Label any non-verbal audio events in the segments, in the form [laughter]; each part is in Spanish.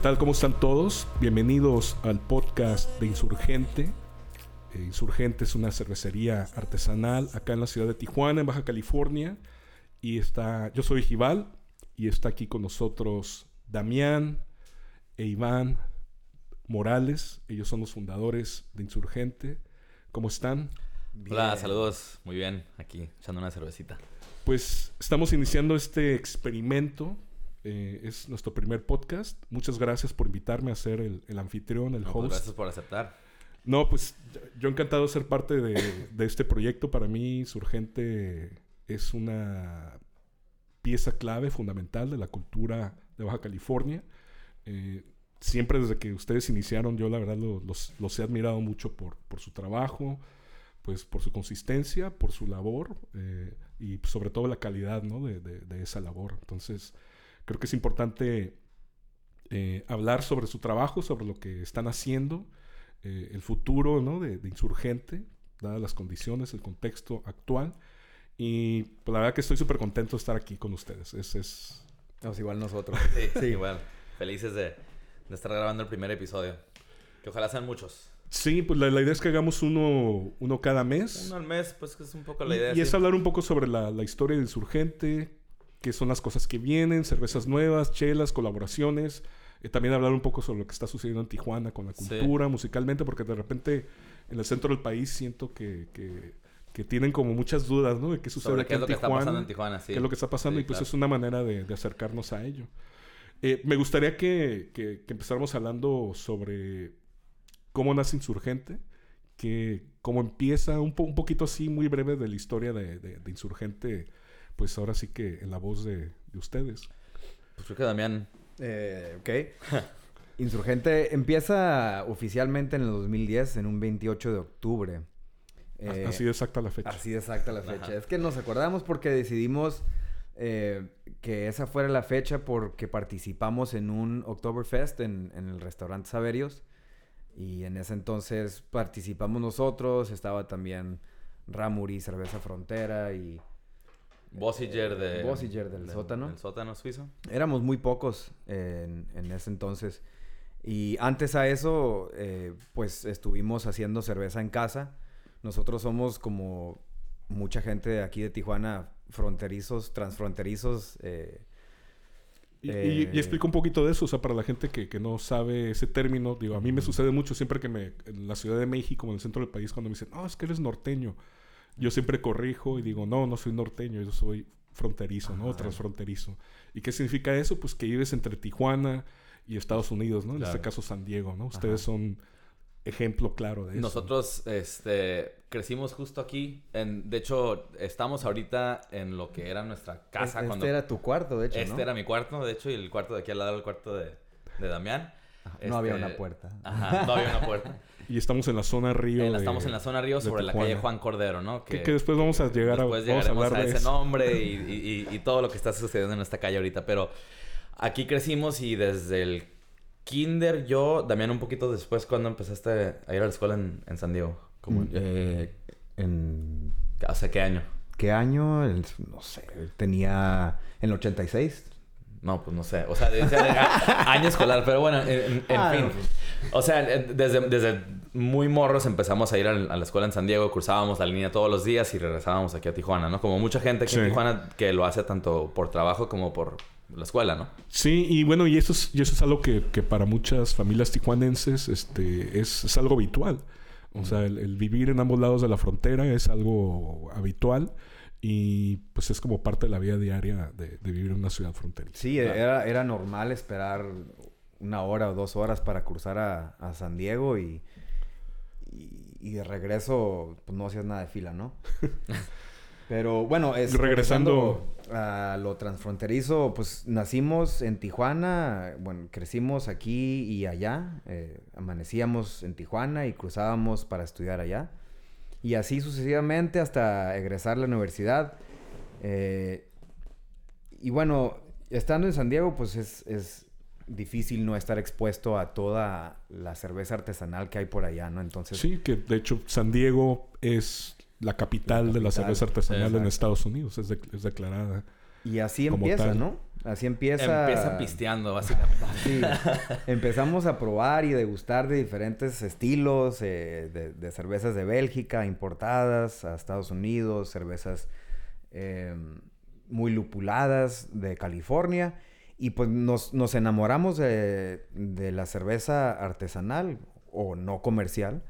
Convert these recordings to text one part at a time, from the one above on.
¿Qué tal? ¿Cómo están todos? Bienvenidos al podcast de Insurgente. Eh, Insurgente es una cervecería artesanal acá en la ciudad de Tijuana, en Baja California. Y está, yo soy Gival y está aquí con nosotros Damián e Iván Morales. Ellos son los fundadores de Insurgente. ¿Cómo están? Hola, saludos. Muy bien, aquí echando una cervecita. Pues estamos iniciando este experimento. Eh, es nuestro primer podcast. Muchas gracias por invitarme a ser el, el anfitrión, el No, host. pues gracias por aceptar. No, pues yo encantado de ser parte de, de este proyecto. Para mí, Surgente es una pieza clave, fundamental de la cultura de Baja California. Eh, siempre desde que ustedes iniciaron, yo la verdad lo- los, los he admirado mucho por, por su trabajo, pues por su consistencia, por su labor eh, y sobre todo la calidad ¿no? de, de- de esa labor. Entonces, creo que es importante eh, hablar sobre su trabajo, sobre lo que están haciendo eh, el futuro ¿no? de, de Insurgente, dadas las condiciones, el contexto actual. Y pues, la verdad que estoy súper contento de estar aquí con ustedes. Es, es... Igual nosotros. [laughs] Sí, igual. Felices de, de estar grabando el primer episodio. Que ojalá sean muchos. Sí, pues la, la idea es que hagamos uno, uno cada mes. Uno al mes, pues que es un poco y la idea. y es sí. hablar un poco sobre la, la historia de Insurgente, qué son las cosas que vienen, cervezas nuevas, chelas, colaboraciones. Eh, también hablar un poco sobre lo que está sucediendo en Tijuana con la Sí. cultura, musicalmente, porque de repente en el centro del país siento que, que, que tienen como muchas dudas, ¿no? De qué sucede Sobre qué es en lo que está pasando en Tijuana, sí. qué es lo que está pasando Sí, y pues claro. es una manera de, de acercarnos a ello. Eh, me gustaría que, que- que empezáramos hablando sobre cómo nace Insurgente, que cómo empieza, un, po- un poquito así, muy breve de la historia de, de- de Insurgente, pues ahora sí que en la voz de, de ustedes. Pues creo que Damián. Eh, ok. [laughs] Insurgente empieza oficialmente en el 2010, en un 28 de octubre. Eh, así de exacta la fecha. Así de exacta la fecha. Ajá. Es que nos acordamos porque decidimos eh, que esa fuera la fecha porque participamos en un Oktoberfest en, en el restaurante Saverios. Y en ese entonces participamos nosotros, estaba también Ramuri, Cerveza Frontera y Bossiger de. Bossiger del sótano. Suizo. Éramos muy pocos en, en ese entonces. Y antes a eso, eh, pues estuvimos haciendo cerveza en casa. Nosotros somos como mucha gente de aquí de Tijuana, fronterizos, transfronterizos. eh, Y, Eh, y explico un poquito de eso, o sea, para la gente que, que no sabe ese término, digo, a mí me sucede mucho siempre que me, en la Ciudad de México, en el centro del país, cuando me dicen, no, es que eres norteño, yo siempre corrijo y digo, no, no soy norteño, yo soy fronterizo, ¿no? Ajá. Transfronterizo. ¿Y qué significa eso? Pues que vives entre Tijuana y Estados Unidos, ¿no? En este caso San Diego, ¿no? Ustedes Ajá. son ejemplo claro de eso. Nosotros este, crecimos justo aquí. En, de hecho, estamos ahorita en lo que era nuestra casa. este cuando, era tu cuarto, de hecho, este ¿no? era mi cuarto, de hecho, y el cuarto de aquí al lado era el cuarto de, de Damián. No había Este, una puerta. Ajá, no había una puerta. [laughs] Y estamos en la zona río. En- de- estamos en la zona Río sobre la calle Juan Cordero, ¿no? Que, que después vamos a llegar a, después vamos a llegaremos hablar a, de ese eso. nombre y, [laughs] y- y- y todo lo que está sucediendo en esta calle ahorita. Pero aquí crecimos y desde el kinder yo, Damián un poquito después cuando empezaste a ir a la escuela en, en San Diego. Como, Mm, eh, en... ¿Hace qué año? ¿Qué año? El- no sé, tenía... En el 86. No, pues no sé. O sea, de- de- a- [laughs] año escolar. Pero bueno, en, Ah, fin. no, O sea, desde, desde muy morros empezamos a ir a la escuela en San Diego, cruzábamos la línea todos los días y regresábamos aquí a Tijuana, ¿no? Como mucha gente aquí en. Tijuana que lo hace tanto por trabajo como por la escuela, ¿no? Sí, y bueno, y eso es, y eso es algo que, que para muchas familias tijuanenses este, es, es algo habitual. O sea, el, el vivir en ambos lados de la frontera es algo habitual y pues es como parte de la vida diaria de, de vivir en una ciudad fronteriza. Sí, Claro. era, era normal esperar una hora o dos horas para cruzar a, a San Diego y, y, y de regreso pues no hacías nada de fila, ¿no? [laughs] Pero bueno, es, Regresando- regresando a lo transfronterizo, pues nacimos en Tijuana, bueno, crecimos aquí y allá, eh, amanecíamos en Tijuana y cruzábamos para estudiar allá. Y así sucesivamente hasta egresar a la universidad. Eh, y bueno, estando en San Diego, pues es, es difícil no estar expuesto a toda la cerveza artesanal que hay por allá, ¿no? Entonces, Sí, que de hecho San Diego es la capital, La de la cerveza artesanal en. Estados Unidos, es, de- es declarada. y así como empieza, tal. ¿no? Así empieza. Empieza pisteando, básicamente. Sí. Empezamos a probar y degustar de diferentes estilos, eh, de, de cervezas de Bélgica importadas a Estados Unidos, cervezas eh, muy lupuladas de California. Y pues nos, nos enamoramos de, de la cerveza artesanal o no comercial.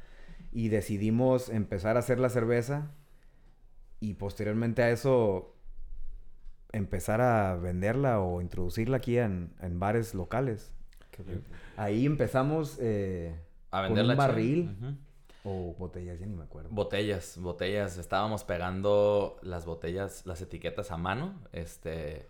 Y decidimos empezar a hacer la cerveza. Y posteriormente a eso empezar a venderla o introducirla aquí en, en bares locales. Ahí empezamos eh, A con vender un la chela. barril o botellas, ya ni me acuerdo. Botellas, botellas. Estábamos pegando las botellas, las etiquetas a mano. Este.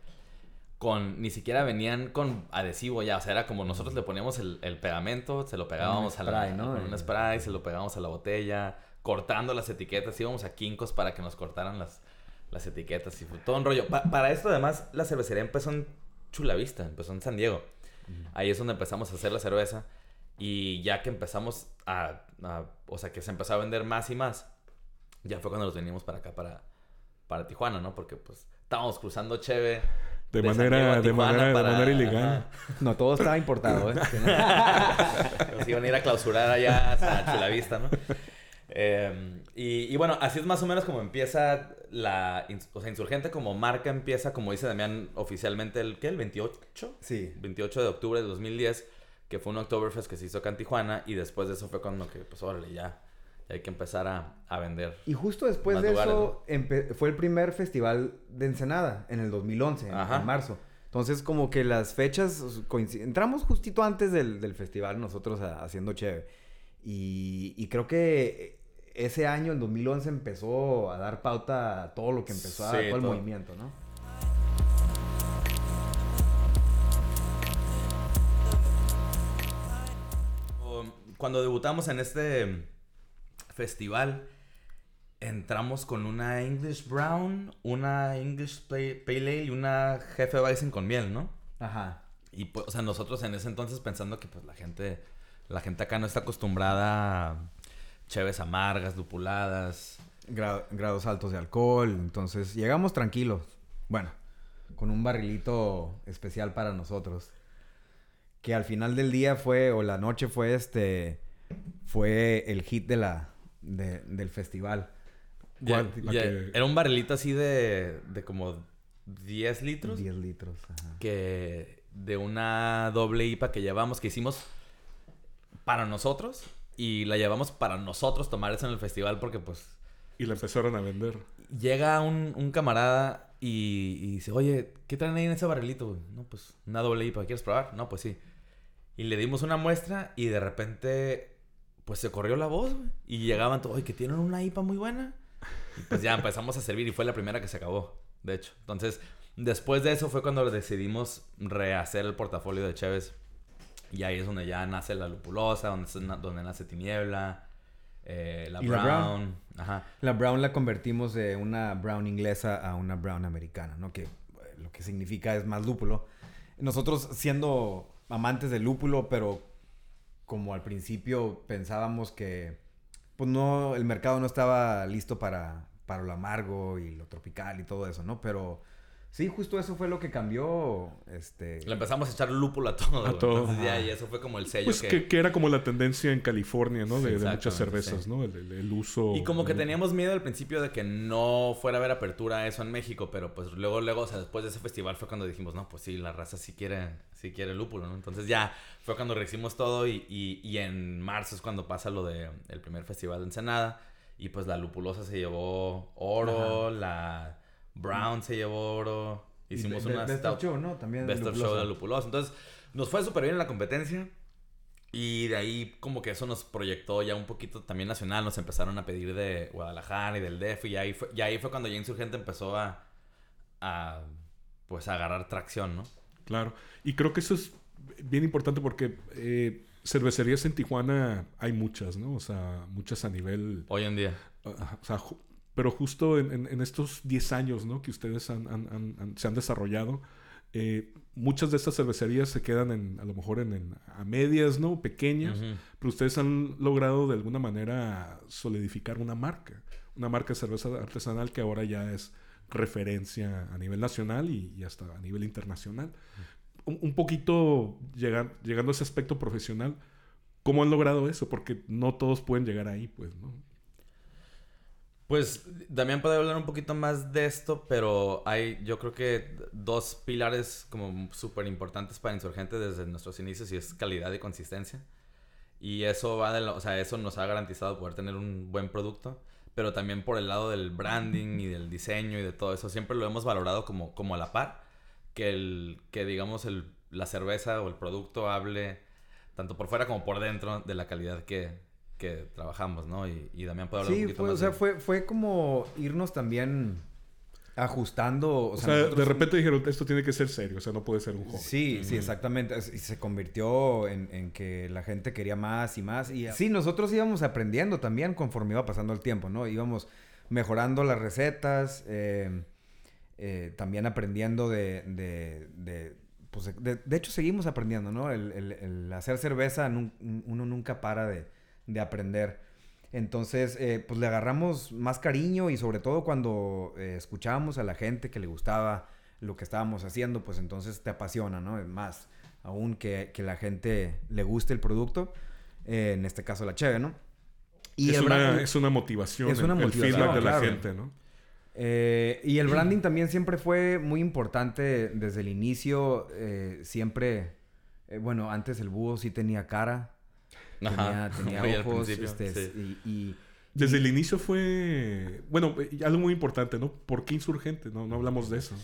Con. Ni siquiera venían con adhesivo ya. O sea, era como nosotros le poníamos el, el pegamento, se lo pegábamos a la. spray, ¿no? Con un spray, se lo pegábamos a la botella. Cortando las etiquetas. Íbamos a Kinkos para que nos cortaran las, las etiquetas. Y fue todo un rollo. Pa- para esto, además, la cervecería empezó en Chulavista, empezó en San Diego. Ahí es donde empezamos a hacer la cerveza. Y ya que empezamos a, a- O sea, que se empezó a vender más y más. Ya fue cuando nos venimos para acá, para, para Tijuana, ¿no? Porque pues estábamos cruzando Cheve. De manera- de manera- de manera ilegal. ajá. No, todo estaba importado, ¿eh? [laughs] Nos iban a ir a clausurar allá hasta Chulavista, ¿no? Eh, y, y bueno, así es más o menos como empieza la... O sea, Insurgente como marca empieza, como dice Damián, oficialmente el... ¿Qué? ¿El 28? sí. 28 de octubre de 2010, que fue un Oktoberfest que se hizo acá en Tijuana, y después de eso fue cuando que, pues órale, ya, hay que empezar a, a vender. Y justo después de lugares, eso fue el primer festival de Ensenada en el 2011, en, en marzo. Entonces como que las fechas coinciden. Entramos justito antes del, del festival nosotros a- haciendo chévere. Y, y creo que ese año, en 2011, empezó a dar pauta a todo lo que empezó, a Sí, todo el todo. movimiento, ¿no? Cuando debutamos en este festival, entramos con una English Brown, una English Pale Pale Ale y una Jefe Bison con miel, ¿no? Ajá. Y pues, o sea, nosotros en ese entonces pensando que pues la gente, la gente acá no está acostumbrada a cheves amargas, lupuladas. Gra- grados altos de alcohol. Entonces llegamos tranquilos. Bueno, con un barrilito especial para nosotros. Que al final del día fue, o la noche fue este, fue el hit de la, de- del festival. Era un barrilito así de, de como 10 litros. 10 litros. ajá. que de una doble IPA que llevamos, que hicimos para nosotros y la llevamos para nosotros tomar eso en el festival porque pues Y la empezaron a vender. llega un, un camarada y, y dice, oye, ¿qué traen ahí en ese barrilito? güey?" No, pues una doble IPA, ¿quieres probar? No, pues sí. Y le dimos una muestra y de repente pues se corrió la voz, güey. Y llegaban todos, oye, que tienen una IPA muy buena. Y pues ya empezamos a servir y fue la primera que se acabó, de hecho. Entonces, después de eso fue cuando decidimos rehacer el portafolio de Cheves. Y ahí es donde ya nace la lupulosa, donde, donde nace Tiniebla, eh, la Brown. la Brown. Ajá. La brown la convertimos de una brown inglesa a una brown americana, ¿no? Que eh, lo que significa es más lúpulo. Nosotros siendo amantes del lúpulo, pero como al principio pensábamos que pues no, el mercado no estaba listo para, para lo amargo y lo tropical y todo eso, ¿no? Pero sí, justo eso fue lo que cambió, este... Le empezamos a echar lúpulo a todo. A güey. todo. Entonces, ya, y eso fue como el sello Pues que... que, que era como la tendencia en California, ¿no? De, de muchas cervezas, sí. ¿no? El, el- el uso... Y como que teníamos miedo al principio de que no fuera a haber apertura a eso en México, pero pues luego, luego, o sea, después de ese festival fue cuando dijimos, no, pues sí, la raza sí quiere, sí quiere lúpulo, ¿no? Entonces ya fue cuando rehicimos todo y, y, y en marzo es cuando pasa lo de el primer festival de Ensenada y pues la lupulosa se llevó oro, la Brown se llevó oro, hicimos una Best of Show, ¿no? También Best of. Show de Lupulosa. Entonces, nos fue súper bien en la competencia. Y de ahí, como que eso nos proyectó ya un poquito también nacional. Nos empezaron a pedir de Guadalajara y del DF. Y ahí fue, y ahí fue cuando ya Insurgente empezó a, a, pues, a agarrar tracción, ¿no? Claro. Y creo que eso es bien importante porque eh, cervecerías en Tijuana hay muchas, ¿no? O sea, muchas a nivel... Hoy en día. O sea, pero justo en, en- en estos 10 años, ¿no? Que ustedes han- han- han- han- se han desarrollado, eh, muchas de estas cervecerías se quedan en, a lo mejor en, a medias, ¿no? Pequeñas, pero ustedes han logrado de alguna manera solidificar una marca, una marca de cerveza artesanal que ahora ya es referencia a nivel nacional y, hasta a nivel internacional. Un, poquito llegando a ese aspecto profesional, ¿cómo han logrado eso? Porque no todos pueden llegar ahí, pues, ¿no? Pues Damián puede hablar un poquito más de esto, pero hay yo creo que dos pilares como súper importantes para Insurgente desde nuestros inicios y es calidad y consistencia. Y eso va de o sea, eso nos ha garantizado poder tener un buen producto, pero también por el lado del branding y del diseño y de todo eso, siempre lo hemos valorado como, como a la par, que, el, que digamos el, la cerveza o el producto hable tanto por fuera como por dentro de la calidad que, que trabajamos, ¿no? Y, y Damián puede hablar un poquito fue, más. O sea, fue, fue como irnos también ajustando. O, sea, de repente dijeron, esto tiene que ser serio, o sea, no puede ser un juego. Sí, sí, exactamente. Y se convirtió en, en, que la gente quería más y más. Y sí, nosotros íbamos aprendiendo también conforme iba pasando el tiempo, ¿no? Íbamos mejorando las recetas, eh, eh, también aprendiendo de, de, de pues de, de, hecho seguimos aprendiendo, ¿no? El, el, el hacer cerveza, uno nunca para de, de aprender. Entonces, eh, pues le agarramos más cariño y sobre todo cuando eh, escuchábamos a la gente que le gustaba lo que estábamos haciendo, pues entonces te apasiona, ¿no? Más aún que, que la gente le guste el producto, eh, en este caso la cheve, ¿no? Y es, una, es una motivación, es una motivación, el feedback de la gente, ¿no? y el branding también siempre fue muy importante desde el inicio, siempre, bueno, antes el búho sí tenía cara, Tenía, [laughs] ojos. Este, y, Desde el inicio fue. Bueno, algo muy importante, ¿no? ¿Por qué insurgente? No, no hablamos de eso.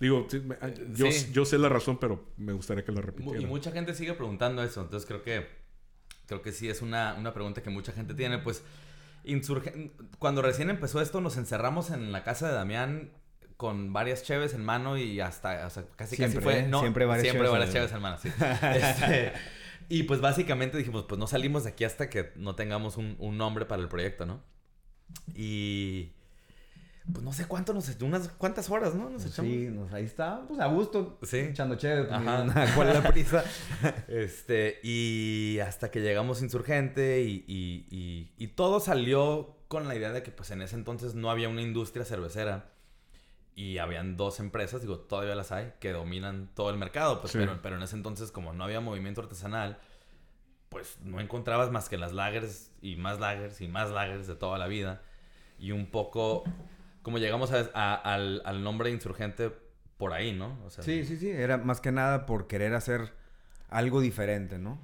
Digo, ah, yo, yo sé la razón, pero me gustaría que lo repitiera. Y mucha gente sigue preguntando eso. Entonces creo que. Creo que sí es una, una pregunta que mucha gente tiene. Pues. Insurge... Cuando recién empezó esto, nos encerramos en la casa de Damián con varias cheves en mano y hasta, o sea, casi casi fue, no, siempre varias, siempre varias cheves en mano, sí. [laughs] este, y pues básicamente dijimos, pues no salimos de aquí hasta que no tengamos un, nombre para el proyecto, ¿no? Y pues no sé cuánto nos echamos, unas cuantas horas, ¿no? Nos echamos. Sí, ahí está, pues a gusto. Sí. Echando chévere. Ajá. ¿Cuál es la prisa? [laughs] este, y hasta que llegamos Insurgente y, y, y, todo salió con la idea de que pues en ese entonces no había una industria cervecera y habían dos empresas, digo, todavía las hay, que dominan todo el mercado, pues, pero, pero en ese entonces, como no había movimiento artesanal, pues no encontrabas más que las lagers y más lagers y más lagers de toda la vida. Y un poco, como llegamos a, al, al, nombre insurgente por ahí, ¿no? sí, sí, sí, era más que nada por querer hacer algo diferente, ¿no?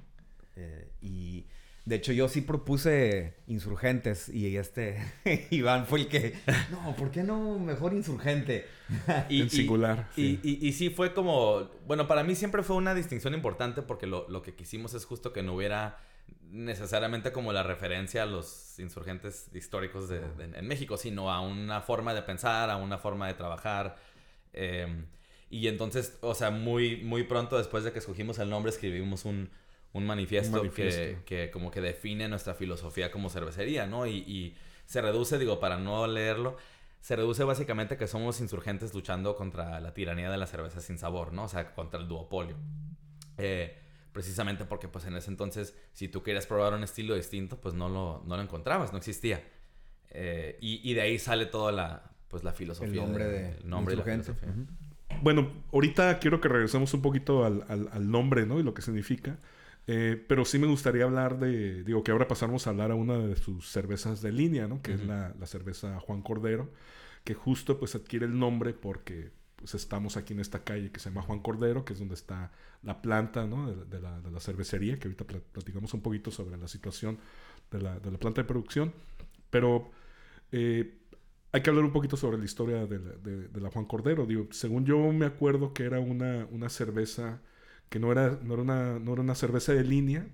Eh, y de hecho, yo sí propuse insurgentes y este [laughs] Iván fue el que, no, ¿por qué no mejor insurgente? [laughs] y, en singular. Y, y, sí fue como, bueno, para mí siempre fue una distinción importante porque lo, lo, que quisimos es justo que no hubiera necesariamente como la referencia a los insurgentes históricos de, en México, sino a una forma de pensar, a una forma de trabajar. Em, y entonces, o sea, muy, muy pronto después de que escogimos el nombre, escribimos un un manifiesto, Que, que, como que define nuestra filosofía como cervecería, ¿no? Y, y, se reduce, digo, para no leerlo, se reduce básicamente que somos insurgentes luchando contra la tiranía de la cerveza sin sabor, ¿no? O sea, contra el duopolio. Eh, precisamente porque pues en ese entonces, si tú querías probar un estilo distinto, pues no lo, no lo encontrabas, no existía. Eh, y, y, de ahí sale toda la, pues, la filosofía. El nombre de, el nombre Bueno, ahorita quiero que regresemos un poquito al, al, al nombre, ¿no? Y lo que significa. Eh, pero sí me gustaría hablar de, digo que ahora pasamos a hablar a una de sus cervezas de línea, ¿no? Que es la, la, cerveza Juan Cordero, que justo pues adquiere el nombre porque pues estamos aquí en esta calle que se llama Juan Cordero, que es donde está la planta, ¿no? De, la, de la, cervecería, que ahorita platicamos un poquito sobre la situación de la, de la planta de producción, pero eh, hay que hablar un poquito sobre la historia de la, Juan Cordero. Digo, según yo me acuerdo que era una, una cerveza que no era, no era, una, no era una cerveza de línea.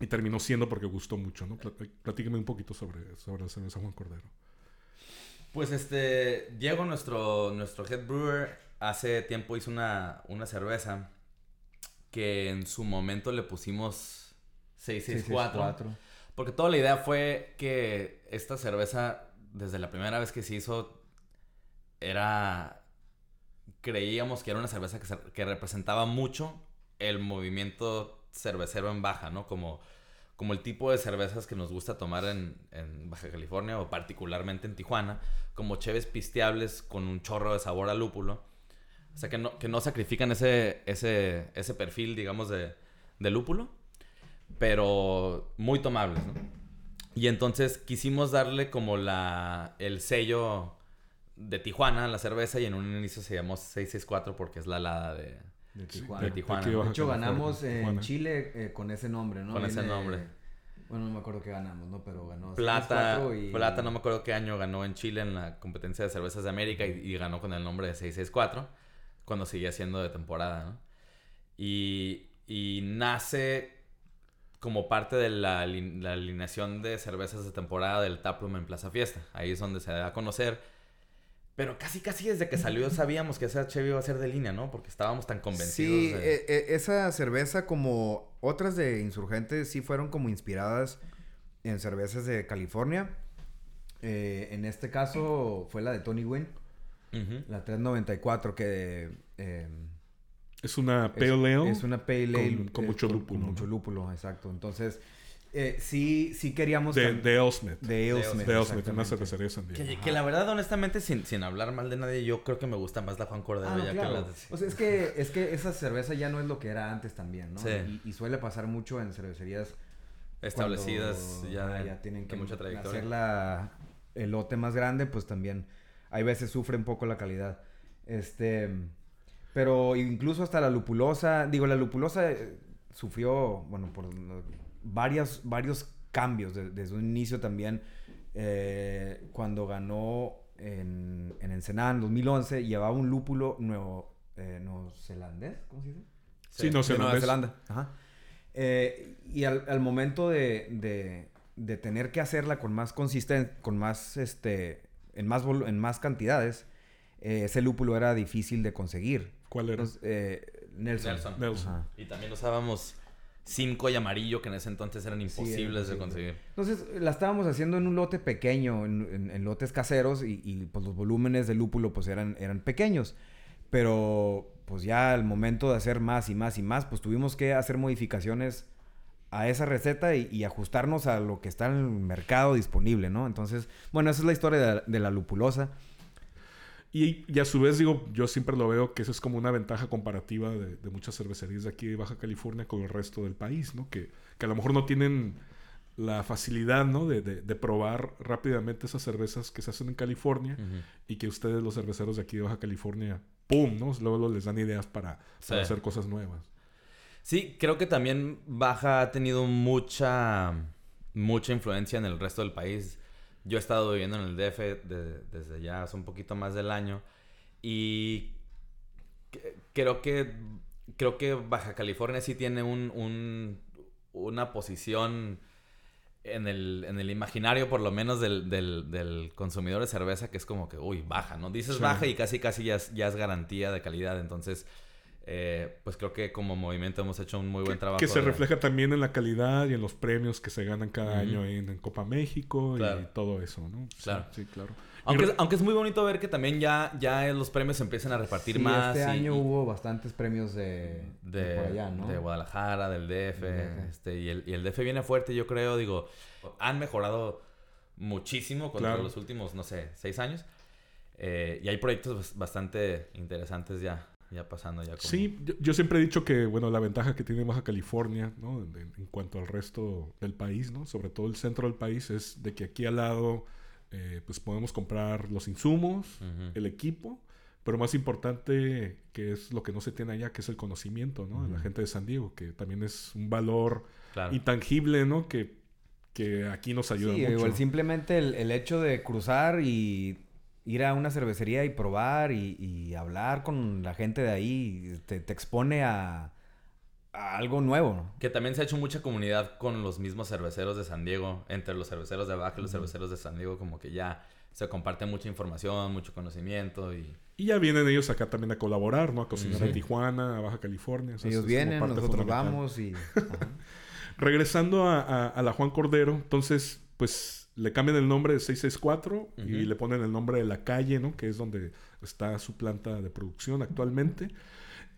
Y terminó siendo porque gustó mucho, ¿no? Platíqueme un poquito sobre, sobre la cerveza Juan Cordero. Pues este, Diego, nuestro, nuestro head brewer, hace tiempo hizo una, una cerveza que en su momento le pusimos 664. Porque toda la idea fue que esta cerveza, desde la primera vez que se hizo, era creíamos que era una cerveza que, representaba mucho el movimiento cervecero en baja, ¿no? Como, como el tipo de cervezas que nos gusta tomar en, en Baja California o particularmente en Tijuana, como cheves pisteables con un chorro de sabor a lúpulo. O sea, que no, que no sacrifican ese, ese, ese perfil, digamos, de, de lúpulo, pero muy tomables, ¿no? Y entonces quisimos darle como la, el sello de Tijuana la cerveza y en un inicio se llamó 664 porque es la alada de, De Sí, Tijuana. de De, Tijuana. aquí de Baja hecho, ganamos en. Chile eh, con ese nombre, ¿no? Con ese nombre. Bueno, no me acuerdo qué ganamos, ¿no? Pero ganó Plata, 6-4 y- Plata, no me acuerdo qué año ganó en Chile en la competencia de cervezas de América y, y ganó con el nombre de 664 cuando seguía siendo de temporada, ¿no? Y, y nace como parte de la, la alineación de cervezas de temporada del Taproom en Plaza Fiesta. Ahí es donde se da a conocer. Pero casi, casi desde que salió sabíamos que esa Chevy iba a ser de línea, ¿no? Porque estábamos tan convencidos. Sí, de- eh, eh, esa cerveza como otras de Insurgentes sí fueron como inspiradas en cervezas de California. Eh, en este caso fue la de Tony Wynn, la 394 que eh, Es una es- Pale Ale. es, una pale ale con- con mucho lúpulo, con mucho lúpulo, exacto. Entonces eh, sí, sí queríamos de, de de Alesmith, De Elsmith, una cervecería de San Diego. Que, la verdad, honestamente, sin, sin hablar mal de nadie, yo creo que me gusta más la Juan Cordero Ah, no, ya claro. que la. O sea, es que, es que esa cerveza ya no es lo que era antes también, ¿no? Sí. Y, y suele pasar mucho en cervecerías establecidas cuando, ya, ah, ya tienen que mucha trayectoria. hacer la, el lote más grande, pues también hay veces sufre un poco la calidad. Este, pero incluso hasta la lupulosa, digo, la lupulosa eh, sufrió, bueno, por varias, varios cambios de- desde un inicio también. eh, cuando ganó en, en Ensenada en 2011, llevaba un lúpulo nuevo, eh, neozelandés, ¿cómo se dice? Sí, sé, de Nueva. Zelanda. Ajá. Eh, y al, al momento de, de- de tener que hacerla con más consistencia, con más, este, en más, en más cantidades, eh, ese lúpulo era difícil de conseguir. ¿Cuál era? Entonces, eh, Nelson. Nelson. Y también usábamos cinco y amarillo, que en ese entonces eran imposibles de imposible. conseguir. Entonces, la estábamos haciendo en un lote pequeño, en, en- en lotes caseros, y, y, pues los volúmenes de lúpulo pues eran, eran pequeños. Pero pues ya al momento de hacer más y más y más, pues tuvimos que hacer modificaciones a esa receta y, y ajustarnos a lo que está en el mercado disponible, ¿no? Entonces, bueno, esa es la historia de la, de la lupulosa. Y, y a su vez, digo, yo siempre lo veo que eso es como una ventaja comparativa de, de muchas cervecerías de aquí de Baja California con el resto del país, ¿no? Que, que a lo mejor no tienen la facilidad, ¿no? De, de- de probar rápidamente esas cervezas que se hacen en California y que ustedes, los cerveceros de aquí de Baja California, ¡pum! ¿no? Luego, luego les dan ideas para, para Sí. hacer cosas nuevas. Sí, creo que también Baja ha tenido mucha, mucha influencia en el resto del país. Yo he estado viviendo en el DF de- desde ya hace un poquito más del año y que- creo que creo que Baja California sí tiene un, un- una posición en el, en el imaginario, por lo menos del, del- del consumidor de cerveza, que es como que, uy, baja, ¿no? Dices Sí. baja y casi casi ya es, ya es garantía de calidad. Entonces, eh, pues creo que como movimiento hemos hecho un muy buen trabajo. Que se de- refleja también en la calidad y en los premios que se ganan cada año en, en Copa México Claro. y todo eso, ¿no? Sí, Claro. Sí, claro. Aunque, es- re- aunque es muy bonito ver que también ya, ya los premios se empiezan a repartir Sí, más. Este y- año y- hubo bastantes premios de, de de, por allá, ¿no? de Guadalajara, del DF. Este, y, el, y el DF viene fuerte, yo creo, digo, han mejorado muchísimo contra Claro. los últimos, no sé, seis años. Eh, y hay proyectos bas- bastante interesantes ya, ya pasando. Ya como- Sí, yo, yo siempre he dicho que, bueno, la ventaja que tiene Baja California, ¿no? En, cuanto al resto del país, ¿no? Sobre todo el centro del país, es de que aquí al lado, eh, pues podemos comprar los insumos, el equipo, pero más importante, que es lo que no se tiene allá, que es el conocimiento, ¿no? De la gente de San Diego, que también es un valor Claro. intangible, ¿no? Que, que aquí nos ayuda Sí, mucho. igual simplemente el, el hecho de cruzar y ir a una cervecería y probar y, y hablar con la gente de ahí te, te expone a, a algo nuevo. Que también se ha hecho mucha comunidad con los mismos cerveceros de San Diego, entre los cerveceros de Baja y los cerveceros de San Diego, como que ya se comparte mucha información, mucho conocimiento y... Y ya vienen ellos acá también a colaborar, ¿no? A cocinar Sí. en Tijuana, a Baja California. o sea, Ellos vienen, nosotros vamos y... [laughs] Regresando a, a- a la Juan Cordero, entonces, pues le cambian el nombre de 664 y le ponen el nombre de la calle, ¿no? Que es donde está su planta de producción actualmente.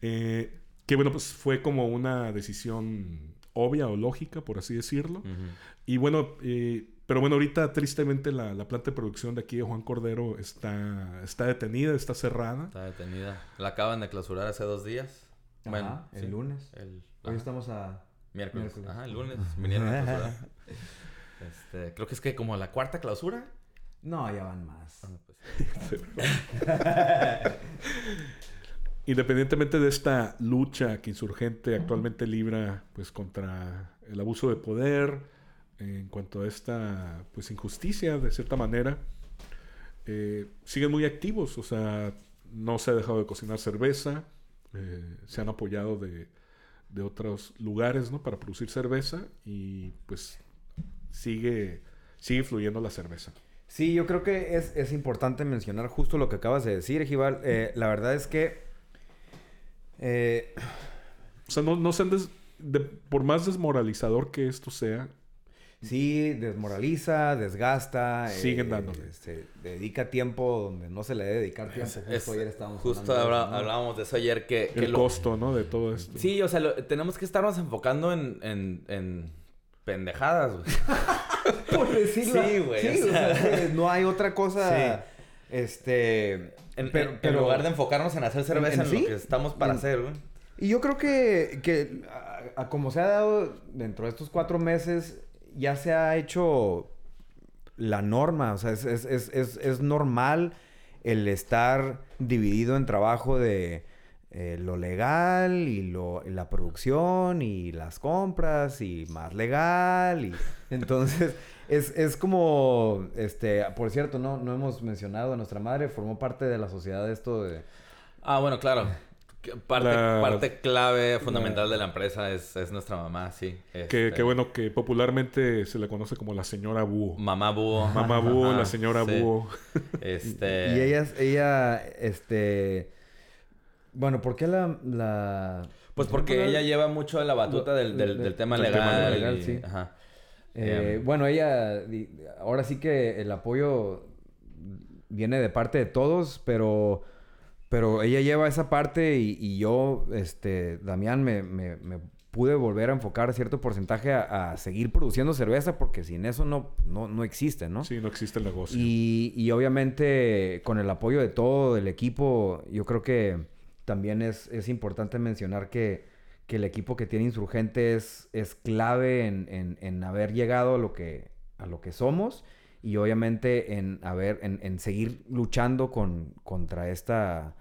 Eh, que bueno, pues fue como una decisión obvia o lógica, por así decirlo. Y bueno, eh, pero bueno, ahorita tristemente la, la planta de producción de aquí de Juan Cordero está, está detenida, está cerrada. Está detenida. La acaban de clausurar hace dos días. bueno, el sí. lunes. El Hoy ajá, estamos a... miércoles. miércoles. Ajá, el lunes. Vinieron a clausurar. [laughs] Este, creo que es que como la cuarta clausura. No, ya van más. Ah, pues, [laughs] Independientemente de esta lucha que Insurgente actualmente libra pues contra el abuso de poder, en cuanto a esta pues injusticia de cierta manera, eh, siguen muy activos, o sea, no se ha dejado de cocinar cerveza, eh, se han apoyado de, de otros lugares ¿no? para producir cerveza y pues sigue, sigue fluyendo la cerveza. Sí, yo creo que es, es importante mencionar justo lo que acabas de decir, Ejival. Eh, la verdad es que... eh, O sea, no, no se han des- de- por más desmoralizador que esto sea, sí, desmoraliza, desgasta. Siguen eh, dándole. Se dedica tiempo donde no se le debe dedicar tiempo. Justo es- ayer estábamos justo hablando de habla- eso, ¿no? hablábamos de eso ayer que, que el lo- costo, ¿no? De todo esto. Sí, o sea, lo- tenemos que estarnos enfocando en, en, en pendejadas, güey. [laughs] Por decirlo. Sí, güey, Sí, o sea, que no hay otra cosa. Sí. Este. En, pero- en- lugar de enfocarnos en hacer cerveza en en, sí, lo que estamos para hacer, güey. Y yo creo que, que a- a como se ha dado dentro de estos cuatro meses, ya se ha hecho la norma. O sea, es, es, es, es normal el estar dividido en trabajo de eh, lo legal y lo, y la producción y las compras y más legal. Y [laughs] entonces es, es como, este, por cierto, no, no hemos mencionado a nuestra madre, formó parte de la sociedad de esto de... Ah, bueno, claro. Que Parte, La- parte clave, fundamental de la empresa es, es nuestra mamá, sí. Que, Este, que bueno, que popularmente se le conoce como la señora Búho. Mamá búho. Mamá Búho, la señora sí. Búho. Este... Y ella, ella, este... Bueno, ¿por qué la... la... Pues ¿por qué porque la- ella lleva mucho la batuta del, del, del tema legal. tema legal, y- sí. Ajá. Eh, Em. Bueno, ella... Ahora sí que el apoyo viene de parte de todos, pero... Pero ella lleva esa parte y, y yo, este, Damián, me, me- me pude volver a enfocar cierto porcentaje a, a seguir produciendo cerveza porque sin eso no, no, no existe, ¿no? Sí, no existe el negocio. Y, y obviamente con el apoyo de todo el equipo, yo creo que también es, es importante mencionar que, que el equipo que tiene Insurgente es, es clave en, en- en haber llegado a lo que, a lo que somos y obviamente en, haber, en, en seguir luchando con, contra esta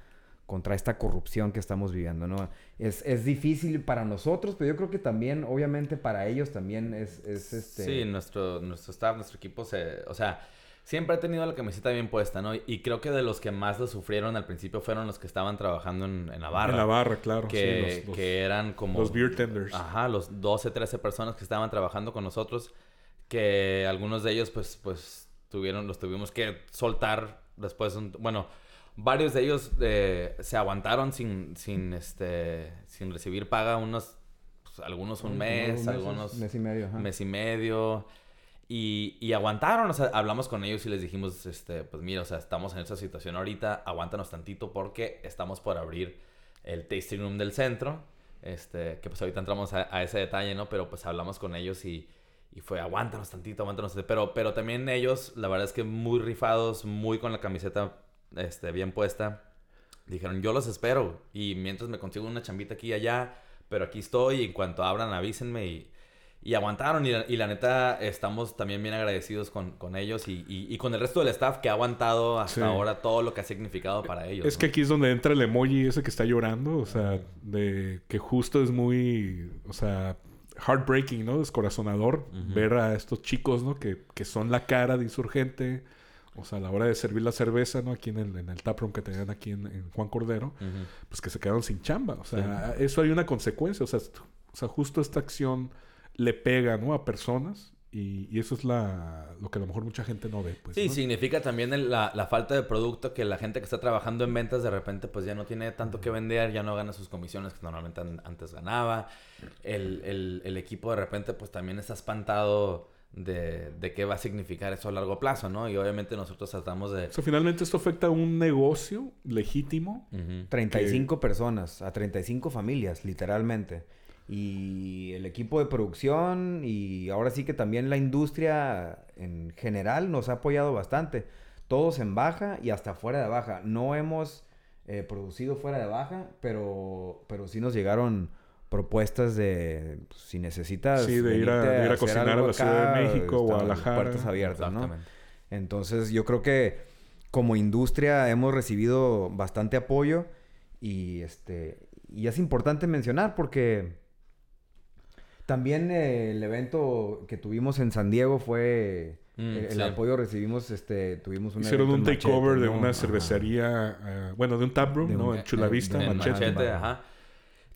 contra esta corrupción que estamos viviendo, ¿no? Es, es difícil para nosotros, pero yo creo que también, obviamente, para ellos también es, es este... Sí, nuestro, nuestro staff, nuestro equipo se... O sea, siempre ha tenido la camiseta bien puesta, ¿no? Y creo que de los que más lo sufrieron al principio fueron los que estaban trabajando en, en la barra. En la barra, claro. Que, sí, los, los- que eran como... los beer tenders. Ajá, los 12, 13 personas que estaban trabajando con nosotros, que algunos de ellos, pues, pues, tuvieron, los tuvimos que soltar después, de un- bueno, varios de ellos eh, se aguantaron sin, sin, este, sin recibir paga unos, pues, algunos un mes, algunos mes y medio, ajá. mes y medio. Y, aguantaron, o sea, hablamos con ellos y les dijimos, este, pues mira, o sea, estamos en esa situación ahorita, aguántanos tantito porque estamos por abrir el tasting room del centro, este, que pues ahorita entramos a, ese detalle, ¿no? Pero pues hablamos con ellos y, fue, aguántanos tantito, aguántanos. Pero, pero también ellos, la verdad es que muy rifados, muy con la camiseta, este, bien puesta. Dijeron, yo los espero y mientras me consigo una chambita aquí y allá, pero aquí estoy y en cuanto abran avísenme y, y aguantaron y la, y la neta estamos también bien agradecidos con, con ellos y, y- y con el resto del staff que ha aguantado hasta Sí. ahora todo lo que ha significado para ellos. Es ¿no? que aquí es donde entra el emoji ese que está llorando, o sea, de que justo es muy, o sea, heartbreaking, ¿no? Descorazonador Ujú. ver a estos chicos, ¿no? Que, que son la cara de insurgente, o sea, a la hora de servir la cerveza, ¿no? Aquí en el, en el taproom que tenían aquí en, en Juan Cordero, pues que se quedaron sin chamba, o sea, eso hay una consecuencia, o sea, o sea, justo esta acción le pega, ¿no? A personas y, y eso es la, lo que a lo mejor mucha gente no ve, pues. Sí, ¿no? significa también el- la, la falta de producto que la gente que está trabajando en ventas de repente pues ya no tiene tanto que vender, ya no gana sus comisiones que normalmente an- antes ganaba. El, el- el equipo de repente pues también está espantado de, de qué va a significar eso a largo plazo, ¿no? Y obviamente nosotros tratamos de... O sea, finalmente esto afecta a un negocio legítimo Ujú. 35 personas, a 35 familias, literalmente. Y el equipo de producción y ahora sí que también la industria en general nos ha apoyado bastante. Todos en baja y hasta fuera de baja. No hemos eh, producido fuera de baja, pero, pero sí nos llegaron propuestas de pues, si necesitas Sí, de ir a, de ir a cocinar a la Ciudad de México, Guadalajara. puertas abiertas, ¿no? Exactamente. Entonces yo creo que como industria hemos recibido bastante apoyo y este y es importante mencionar porque también eh, el evento que tuvimos en San Diego fue Mm, el, el sí. apoyo recibimos este tuvimos un Hicieron un takeover de ¿no? una Ajá. cervecería, eh, bueno, de un taproom, De ¿no? un- En Chula eh, Vista, Machete. Machete, ajá.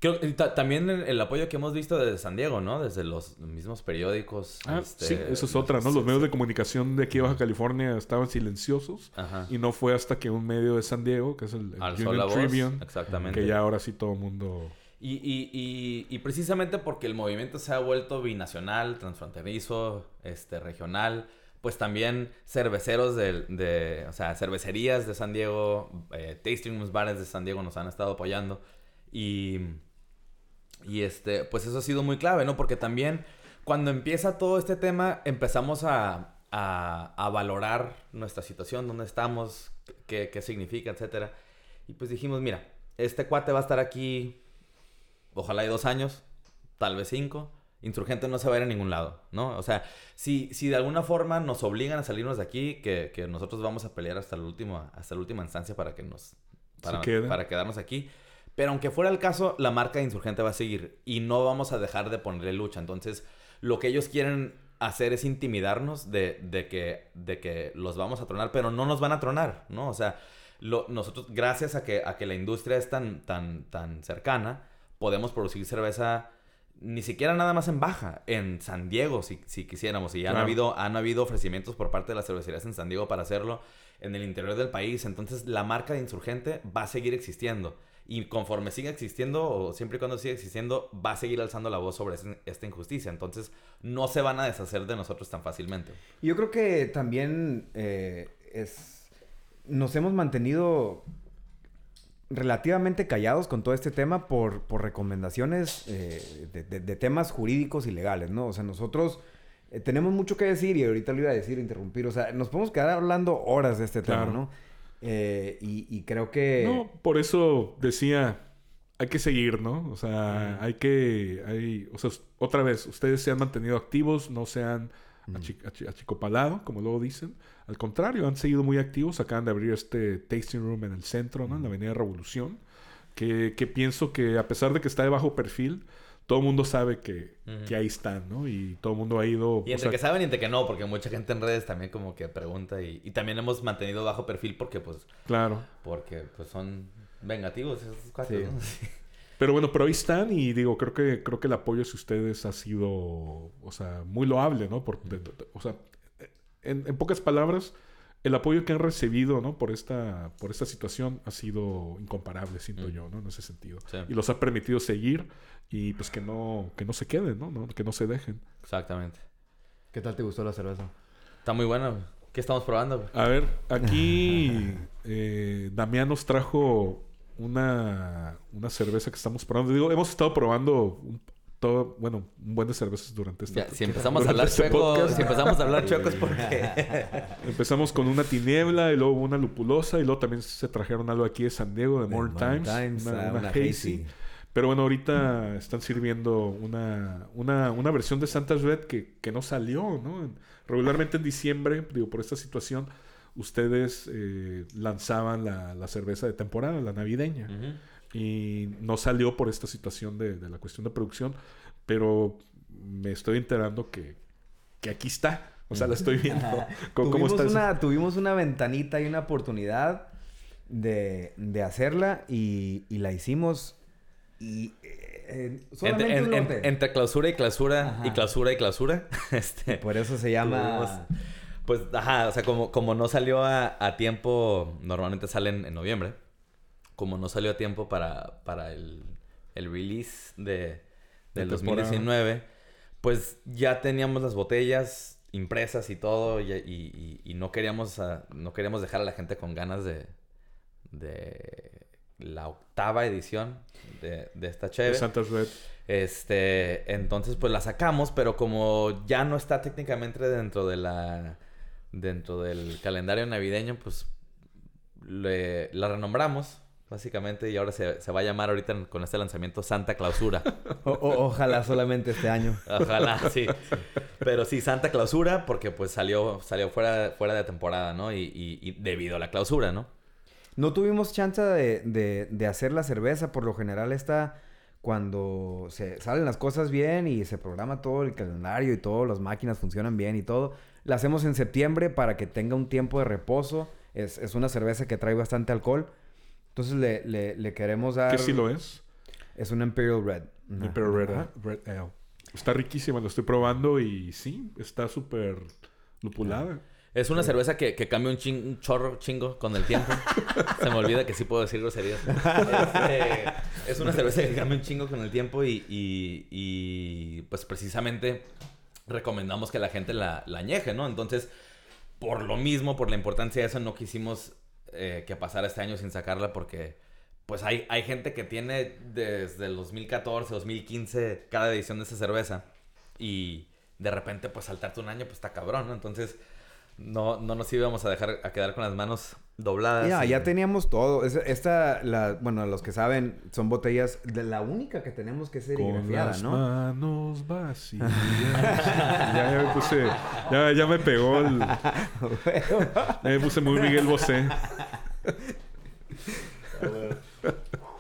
Creo también el, el apoyo que hemos visto desde San Diego, ¿no? Desde los mismos periódicos. Ah, este, sí, eso es otra, ¿no? Los medios de comunicación de aquí de Baja California estaban silenciosos Ajá. y no fue hasta que un medio de San Diego, que es el, el Union la voz. Tribune, Exactamente. que ya ahora sí todo el mundo... Y, y, y, precisamente porque el movimiento se ha vuelto binacional, transfronterizo, este, regional, pues también cerveceros de, de o sea, cervecerías de San Diego, eh, tasting rooms, bares de San Diego nos han estado apoyando. Y, y este, pues eso ha sido muy clave, ¿no? Porque también cuando empieza todo este tema empezamos a, a, a valorar nuestra situación, dónde estamos, qué, qué significa, etcétera. Y pues dijimos, mira, este cuate va a estar aquí ojalá hay dos años, tal vez cinco. Insurgente no se va a ir a ningún lado, ¿no? O sea, si, si de alguna forma nos obligan a salirnos de aquí, que, que nosotros vamos a pelear hasta, el último, hasta la última instancia para que nos... Para, para quedarnos aquí. Pero aunque fuera el caso, la marca de Insurgente va a seguir y no vamos a dejar de ponerle lucha. Entonces, lo que ellos quieren hacer es intimidarnos de, de que, de que los vamos a tronar, pero no nos van a tronar, ¿no? O sea, lo- nosotros, gracias a que, a que la industria es tan, tan, tan cercana, podemos producir cerveza ni siquiera nada más en baja, en San Diego, si, si quisiéramos. Y han, Claro. habido, han habido ofrecimientos por parte de las cervecerías en San Diego para hacerlo en el interior del país. Entonces, la marca de Insurgente va a seguir existiendo. Y conforme siga existiendo, o siempre y cuando siga existiendo, va a seguir alzando la voz sobre ese- esta injusticia. Entonces, no se van a deshacer de nosotros tan fácilmente. Yo creo que también eh, es. Nos hemos mantenido relativamente callados con todo este tema por, por recomendaciones eh, de, de- de temas jurídicos y legales, ¿no? O sea, nosotros eh, tenemos mucho que decir y ahorita lo iba a decir, interrumpir. O sea, nos podemos quedar hablando horas de este tema, Claro. ¿no? Eh, y, y creo que. No, por eso decía, hay que seguir, ¿no? O sea, hay que, hay, o sea, otra vez, ustedes se han mantenido activos, no se han achicopalado, como luego dicen. Al contrario, han seguido muy activos. Acaban de abrir este tasting room en el centro, ¿no? En la Avenida Revolución. Que, que pienso que a pesar de que está de bajo perfil, todo el mundo sabe que, que ahí están, ¿no? Y todo el mundo ha ido... Y o entre sea, que saben y entre que no, porque mucha gente en redes también como que pregunta y, y también hemos mantenido bajo perfil porque pues Claro. porque pues son vengativos esos cuates, Sí. ¿no? [laughs] Pero bueno, pero ahí están y digo, creo que creo que el apoyo hacia ustedes ha sido, o sea, muy loable, ¿no? Por, de- de- o sea, en, en pocas palabras, el apoyo que han recibido, ¿no? Por esta por esta situación ha sido incomparable, siento Mm. yo, ¿no? En ese sentido. Sí. Y los ha permitido seguir y pues que no que no se queden, ¿no? ¿no? Que no se dejen. Exactamente. ¿Qué tal te gustó la cerveza? Está muy bueno. güey. ¿Qué estamos probando? A ver, aquí [laughs] eh, Damián nos trajo una, una cerveza que estamos probando. Digo, hemos estado probando un, todo, bueno, un buen de cervezas durante esta Ya, si empezamos a hablar este chueco, podcast. si empezamos a hablar [laughs] chueco es porque Empezamos con una tiniebla y luego una lupulosa y luego también se trajeron algo aquí de San Diego, de Modern Times, Times, una, ah, una una hazy. hazy. Pero bueno, ahorita están sirviendo una, una, una versión de Santa's Red que, que no salió, ¿no? En- Regularmente en diciembre, digo, por esta situación, ustedes eh, lanzaban la, la cerveza de temporada, la navideña. Y no salió por esta situación de, de la cuestión de producción, pero me estoy enterando que, que aquí está. O sea, la estoy viendo. [laughs] ¿Cómo, cómo tuvimos, una, tuvimos una ventanita y una oportunidad de, de hacerla y, y la hicimos. Y eh, solamente Entre, en- un en- lote. entre clausura y clausura Ajá. y clausura y clausura, [laughs] este, Por eso se llama. tuvimos- pues, ajá, o sea, como, como no salió a, a tiempo, normalmente salen en noviembre, como no salió a tiempo para, para el, el release de, del De temporada. 2019, pues ya teníamos las botellas impresas y todo y, y- no, queríamos, no queríamos dejar a la gente con ganas de, de la octava edición de, de esta chévere. De Santa's Red. Este, entonces pues la sacamos, pero como ya no está técnicamente dentro de la dentro del calendario navideño, pues le- la renombramos básicamente y ahora se, se va a llamar ahorita con este lanzamiento Santa Clausura. [laughs] O- o- ojalá solamente este año. Ojalá, [laughs] sí. Pero sí, Santa Clausura porque pues salió salió fuera, fuera de temporada, ¿no? Y, y- y debido a la clausura, ¿no? No tuvimos chance de, de- de hacer la cerveza. Por lo general está cuando se salen las cosas bien y se programa todo el calendario y todas las máquinas funcionan bien y todo. La hacemos en septiembre para que tenga un tiempo de reposo. Es, es una cerveza que trae bastante alcohol. Entonces le, le- le queremos dar... ¿Qué sí lo es? Es una Imperial Red. Imperial Red, Ajá. Red Ale. Está riquísima, lo estoy probando y sí, está súper lupulada. Es una cerveza que, que cambia un, chin- un chorro chingo con el tiempo. [laughs] Se me olvida que sí puedo decir groserías. Este, es una cerveza que cambia un chingo con el tiempo y, y- y, pues precisamente recomendamos que la gente la, la añeje, ¿no? Entonces, por lo mismo, por la importancia de eso, no quisimos eh, que pasara este año sin sacarla porque pues hay, hay gente que tiene desde el 2014, 2015 cada edición de esa cerveza y de repente pues saltarte un año pues está cabrón, ¿no? Entonces no, no nos íbamos a dejar a quedar con las manos dobladas. Ya, y- ya teníamos todo. Es- Esta, la, bueno, los que saben, son botellas de la única que tenemos que ser Con serigrafiada, las ¿no? manos vacías. ya, ya me puse... Ya, ya me pegó el... [laughs] Ya me puse muy Miguel Bosé.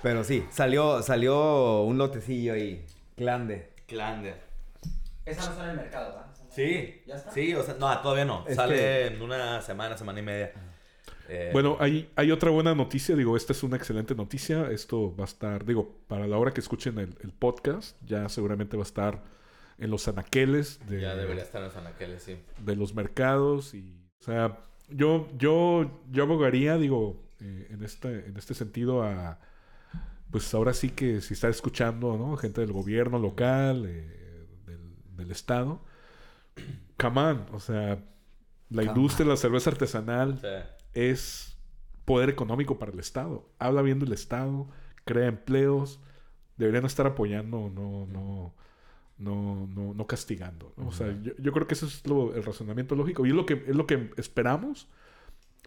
Pero sí, salió, salió un lotecillo ahí. Glande. Glande. Esa no está en el mercado, ¿verdad? Sí, ¿Ya está? sí, o sea, no, todavía no. Es Sale que- en una semana, semana y media. Eh, Bueno, hay, hay otra buena noticia. Digo, esta es una excelente noticia. Esto va a estar, digo, para la hora que escuchen el, el podcast, ya seguramente va a estar en los anaqueles de, ya debería estar en San Aqueles, sí. de los mercados. Y, o sea, yo, yo, yo abogaría, digo, eh, en, este, en este sentido a, pues ahora sí que si está escuchando, ¿no? Gente del gobierno local, eh, del, del estado. [clears throat] Come on, o sea, la Come industria de la cerveza artesanal Sí. es poder económico para el Estado. Habla bien del Estado, crea empleos, deberían estar apoyando, no, no, no, no, no castigando. ¿no? O sea, yo, yo creo que ese es lo- el razonamiento lógico. Y es lo que, es lo que esperamos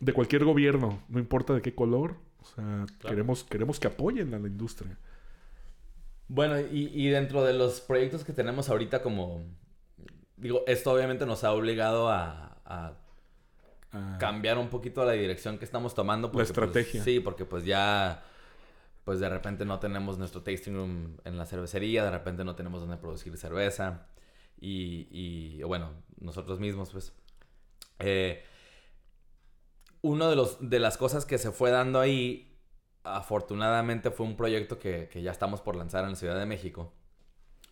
de cualquier gobierno, no importa de qué color. O sea, Claro. queremos, queremos que apoyen a la industria. Bueno, y, y dentro de los proyectos que tenemos ahorita como... Digo, esto obviamente nos ha obligado a, a Ah, cambiar un poquito la dirección que estamos tomando. porque, pues, estrategia. sí, porque pues ya... Pues de repente no tenemos nuestro tasting room en la cervecería, de repente no tenemos donde producir cerveza. Y, y bueno, nosotros mismos pues... Eh, uno de, los, de las cosas que se fue dando ahí, afortunadamente fue un proyecto que, que ya estamos por lanzar en la Ciudad de México.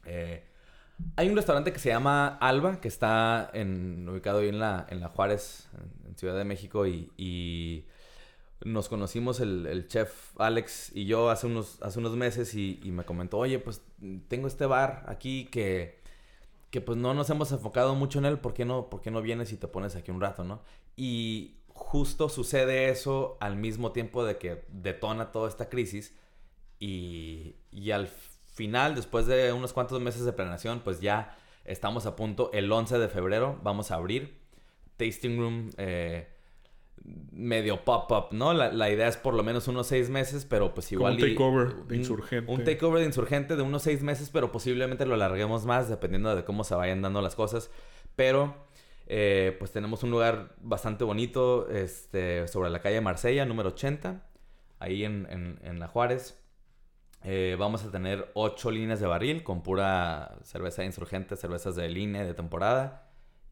Eh, hay un restaurante que se llama Alba, que está en, ubicado ahí en la, en la Juárez, en, Ciudad de México, y, y nos conocimos el, el chef Alex y yo hace unos, hace unos meses y, me comentó, oye, pues tengo este bar aquí que, que pues no nos hemos enfocado mucho en él, ¿por qué no, no vienes y te pones aquí un rato, no? Y justo sucede eso al mismo tiempo de que detona toda esta crisis y, y al final, después de unos cuantos meses de planeación, pues ya estamos a punto. El 11 de febrero vamos a abrir Tasting Room eh, medio pop-up, ¿no? La, la idea es por lo menos unos seis meses, pero pues Como igual... un y- takeover de un- insurgente. Un takeover de insurgente de unos seis meses, pero posiblemente lo alarguemos más dependiendo de cómo se vayan dando las cosas. Pero... eh, pues tenemos un lugar bastante bonito este, sobre la calle Marsella, número 80, ahí en, en- en La Juárez. Eh, vamos a tener ocho líneas de barril con pura cerveza insurgente, cervezas de línea de temporada.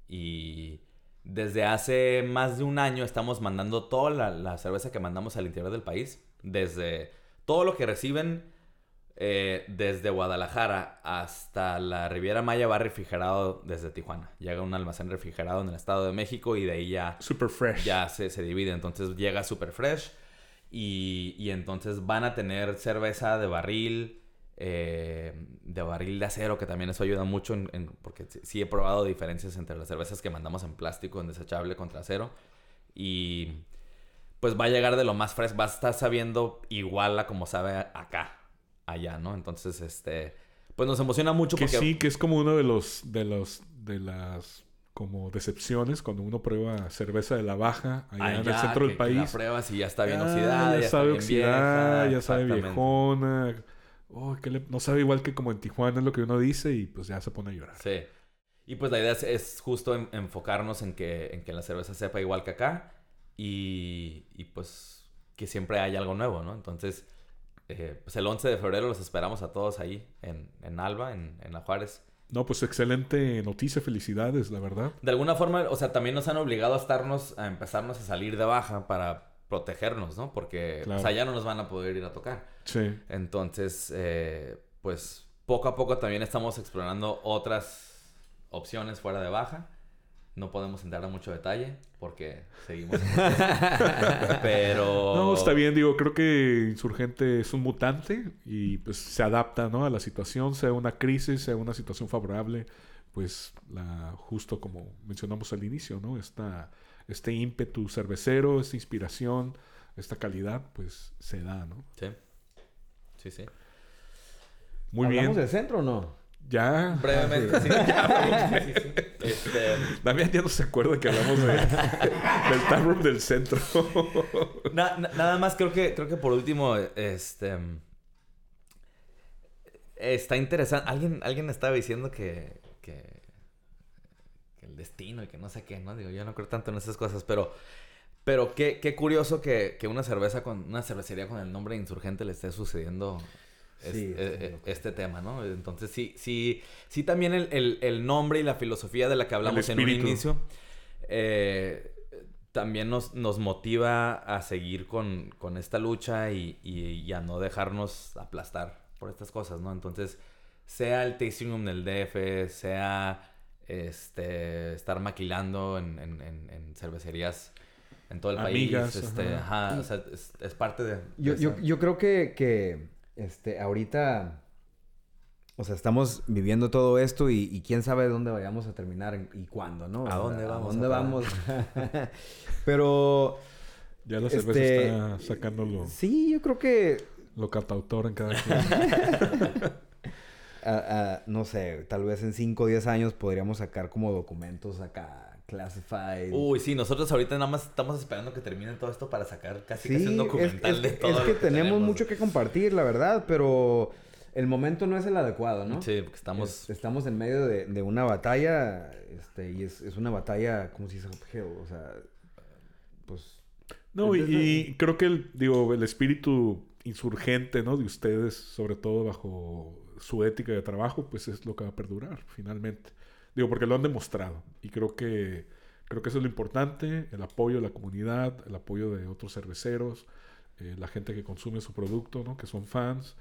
Y desde hace más de un año estamos mandando toda la, la cerveza que mandamos al interior del país. Desde todo lo que reciben eh, desde Guadalajara hasta la Riviera Maya va refrigerado desde Tijuana. Llega a un almacén refrigerado en el Estado de México y de ahí ya Super fresh. ya se, se divide. Entonces llega super fresh y, y entonces van a tener cerveza de barril, eh, de barril de acero, que también eso ayuda mucho en- en- porque sí- he probado diferencias entre las cervezas que mandamos en plástico, en desechable contra acero. Y pues va a llegar de lo más fresco, va a estar sabiendo igual a como sabe acá, allá, ¿no? Entonces, este, pues nos emociona mucho Que porque... sí, que es como uno de los, de los, de las como decepciones cuando uno prueba cerveza de la baja allá, en el centro que- del que la país. pruebas y ya está bien Ah, oxidada, ya, sabe oxidada, ya sabe viejona. Oh, que le- no sabe igual que como en Tijuana es lo que uno dice y pues ya se pone a llorar. Sí. Y pues la idea es, es justo en- enfocarnos en que, en que la cerveza sepa igual que acá y, y, pues que siempre haya algo nuevo, ¿no? Entonces, eh, pues el 11 de febrero los esperamos a todos ahí en, en Alba, en, en La Juárez. No, pues excelente noticia, felicidades, la verdad. De alguna forma, o sea, también nos han obligado a estarnos, a empezarnos a salir de baja para protegernos, ¿no? Porque Claro. o sea, ya no nos van a poder ir a tocar. Sí. Entonces, eh, pues poco a poco también estamos explorando otras opciones fuera de baja. No podemos entrar a mucho detalle porque seguimos. [laughs] Pero. No, está bien, digo, creo que Insurgente es un mutante y pues se adapta, ¿no? A la situación, sea una crisis, sea una situación favorable, pues la, justo como mencionamos al inicio, ¿no? Esta, este ímpetu cervecero, esta inspiración, esta calidad, pues se da, ¿no? Sí. Sí, sí. Muy ¿Hablamos bien. del centro o no? Ya. Brevemente, sí. [laughs] Ya. Este, Damián ya no se acuerda que hablamos de- [laughs] del taproom del centro. na- na- nada más creo que, creo que por último, este. Está interesante. Alguien, alguien estaba diciendo que, que. que el destino y que no sé qué, ¿no? Digo, yo no creo tanto en esas cosas, pero. Pero qué, qué curioso que, que una cerveza con. Una cervecería con el nombre insurgente le esté sucediendo. Sí, eh, eh, este tema, ¿no? Entonces sí, sí, sí también el, el- el nombre y la filosofía de la que hablamos en un inicio eh, también nos, nos motiva a seguir con, con esta lucha y, y- y a no dejarnos aplastar por estas cosas, ¿no? Entonces, sea el tasting room del DF, sea este estar maquilando en, en- en- en cervecerías en todo el Amigas, país, este, ajá. ajá, o sea, es, es parte de... de Yo, yo, yo creo que, que este, ahorita, o sea, estamos viviendo todo esto y, y quién sabe dónde vayamos a terminar y cuándo, ¿no? ¿A dónde vamos ¿A dónde vamos? [laughs] [laughs] Pero Ya la cerveza Este, está sacando lo, sí, yo creo que, lo cantautor en cada [laughs] quien. no sé, tal vez en 5 o 10 años podríamos sacar como documentos acá, classified. Uy, sí, nosotros ahorita nada más estamos esperando que termine todo esto para sacar casi, Sí, casi un es, documental es- de es todo. que lo tenemos, mucho que compartir, la verdad, pero el momento no es el adecuado, ¿no? Sí, porque estamos... Es- estamos en medio de, de una batalla, este, y es, es una batalla, ¿cómo se dice? O sea, pues... No, y, y creo que el, digo, el espíritu insurgente, ¿no? De ustedes, sobre todo bajo su ética de trabajo, pues es lo que va a perdurar, finalmente. Digo, porque lo han demostrado. Y creo que, creo que eso es lo importante, el apoyo de la comunidad, el apoyo de otros cerveceros, eh, la gente que consume su producto, ¿no? Que son fans.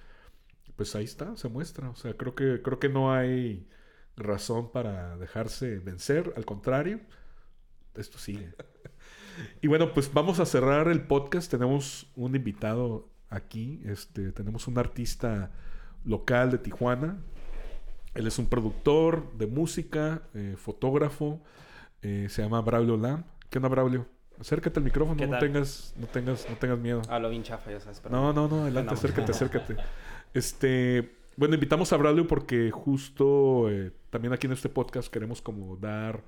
Pues ahí está, se muestra. O sea, creo que, creo que no hay razón para dejarse vencer. Al contrario, esto sigue. Y bueno, pues vamos a cerrar el podcast. Tenemos un invitado aquí. Este, tenemos un artista local de Tijuana. Él es un productor de música, eh, fotógrafo. eh, se llama Braulio Lam. ¿Qué onda, Braulio? Acércate al micrófono, ¿Qué no tengas, no tengas, no tengas miedo. Hablo bien chafa, ya sabes. pero- No, no, no, adelante, acércate, acércate. [laughs] Este, bueno, invitamos a Braulio porque justo eh, también aquí en este podcast queremos como dar,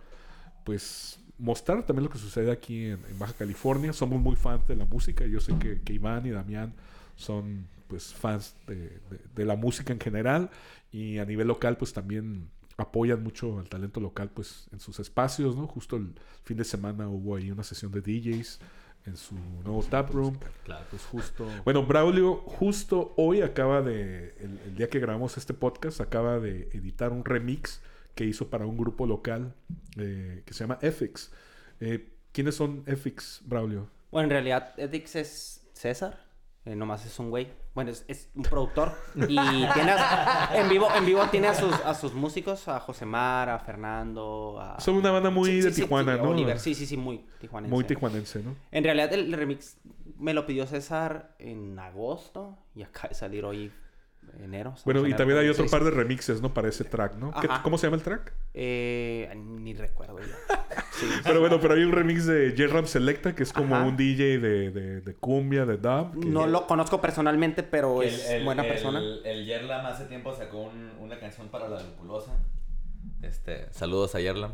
pues, mostrar también lo que sucede aquí en, en Baja California. Somos muy fans de la música. Yo sé que, que Iván y Damián son, pues, fans de, de- de la música en general y a nivel local, pues, también apoyan mucho al talento local, pues, en sus espacios, ¿no? Justo el fin de semana hubo ahí una sesión de DJs en su nuevo taproom. Claro. Pues justo. Bueno, Braulio, justo hoy acaba de. El, el día que grabamos este podcast, acaba de editar un remix que hizo para un grupo local eh, que se llama FX. Eh, ¿Quiénes son FX, Braulio? Bueno, en realidad, Edix es César. Eh, nomás es un güey. Bueno, es, es un productor. Y tiene a- en vivo, en vivo tiene a sus, a sus músicos, a Josemar, a Fernando, a... Son una banda muy Sí, de sí, Tijuana, sí, ¿no? Oliver, sí, sí, sí, muy tijuanense. Muy tijuanense, ¿no? En realidad, el remix me lo pidió César en agosto y acaba de salir hoy enero. Bueno, y enero, también hay otro 26. par de remixes, ¿no? Para ese track, ¿no? ¿Qué- Ajá. ¿Cómo se llama el track? Eh, ni recuerdo. [laughs] Sí. Pero bueno, pero hay un remix de J-Ram Selecta que es como Ajá. un DJ de, de, de cumbia, de dub. que- No lo conozco personalmente, pero Que es buena persona. El, el Yerlam hace tiempo sacó un- una canción para la lupulosa. Este, saludos a Yerlam.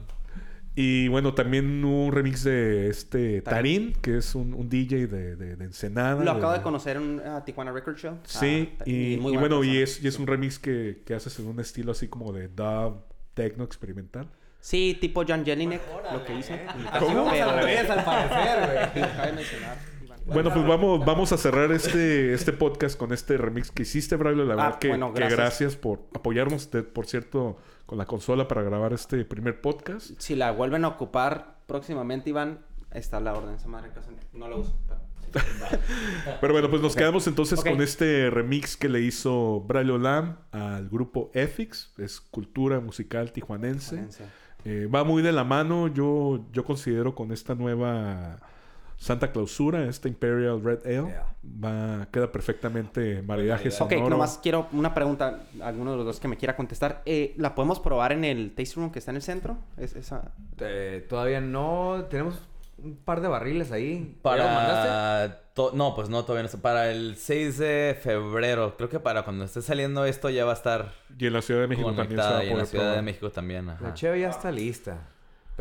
Y bueno, también un remix de este Tarín, que es un, un DJ de, de, de Ensenada. Lo acabo de conocer en uh, Tijuana Record Show. Sí, Ah, y, muy y bueno, y es, y es un remix que, que haces en un estilo así como de dub, techno experimental. Sí, tipo John Jelinek, lo que hizo. ¿Cómo? Pero- Al revés, al parecer, güey. Lo acabo de mencionar, Iván. Bueno, pues vamos, vamos a cerrar este, este podcast con este remix que hiciste, Braulio. La Ah, verdad que, bueno, que gracias. gracias por apoyarnos, de- por cierto, con la consola para grabar este primer podcast. Si la vuelven a ocupar próximamente, Iván, está la orden. Esa madre no la uso. pero [laughs] bueno, pues nos quedamos entonces con este remix que le hizo Braulio Lam al grupo EFIX, es cultura musical tijuanense. Eh, va muy de la mano, yo, yo considero con esta nueva Santa Clausura, esta Imperial Red Ale, Yeah. va, queda perfectamente maridaje Ok, sonoro. Ok, nomás quiero una pregunta. Alguno de los dos que me quiera contestar. Eh, ¿La podemos probar en el taste room que está en el centro? Es, esa... Eh, todavía no. Tenemos un par de barriles ahí. ¿Ya lo mandaste? Para... No, pues no, todavía no. sé. Para el 6 de febrero. Creo que para cuando esté saliendo esto ya va a estar Y en la Ciudad de México también se va Y en la Ciudad de. México también. Ajá. La cheve ya está lista.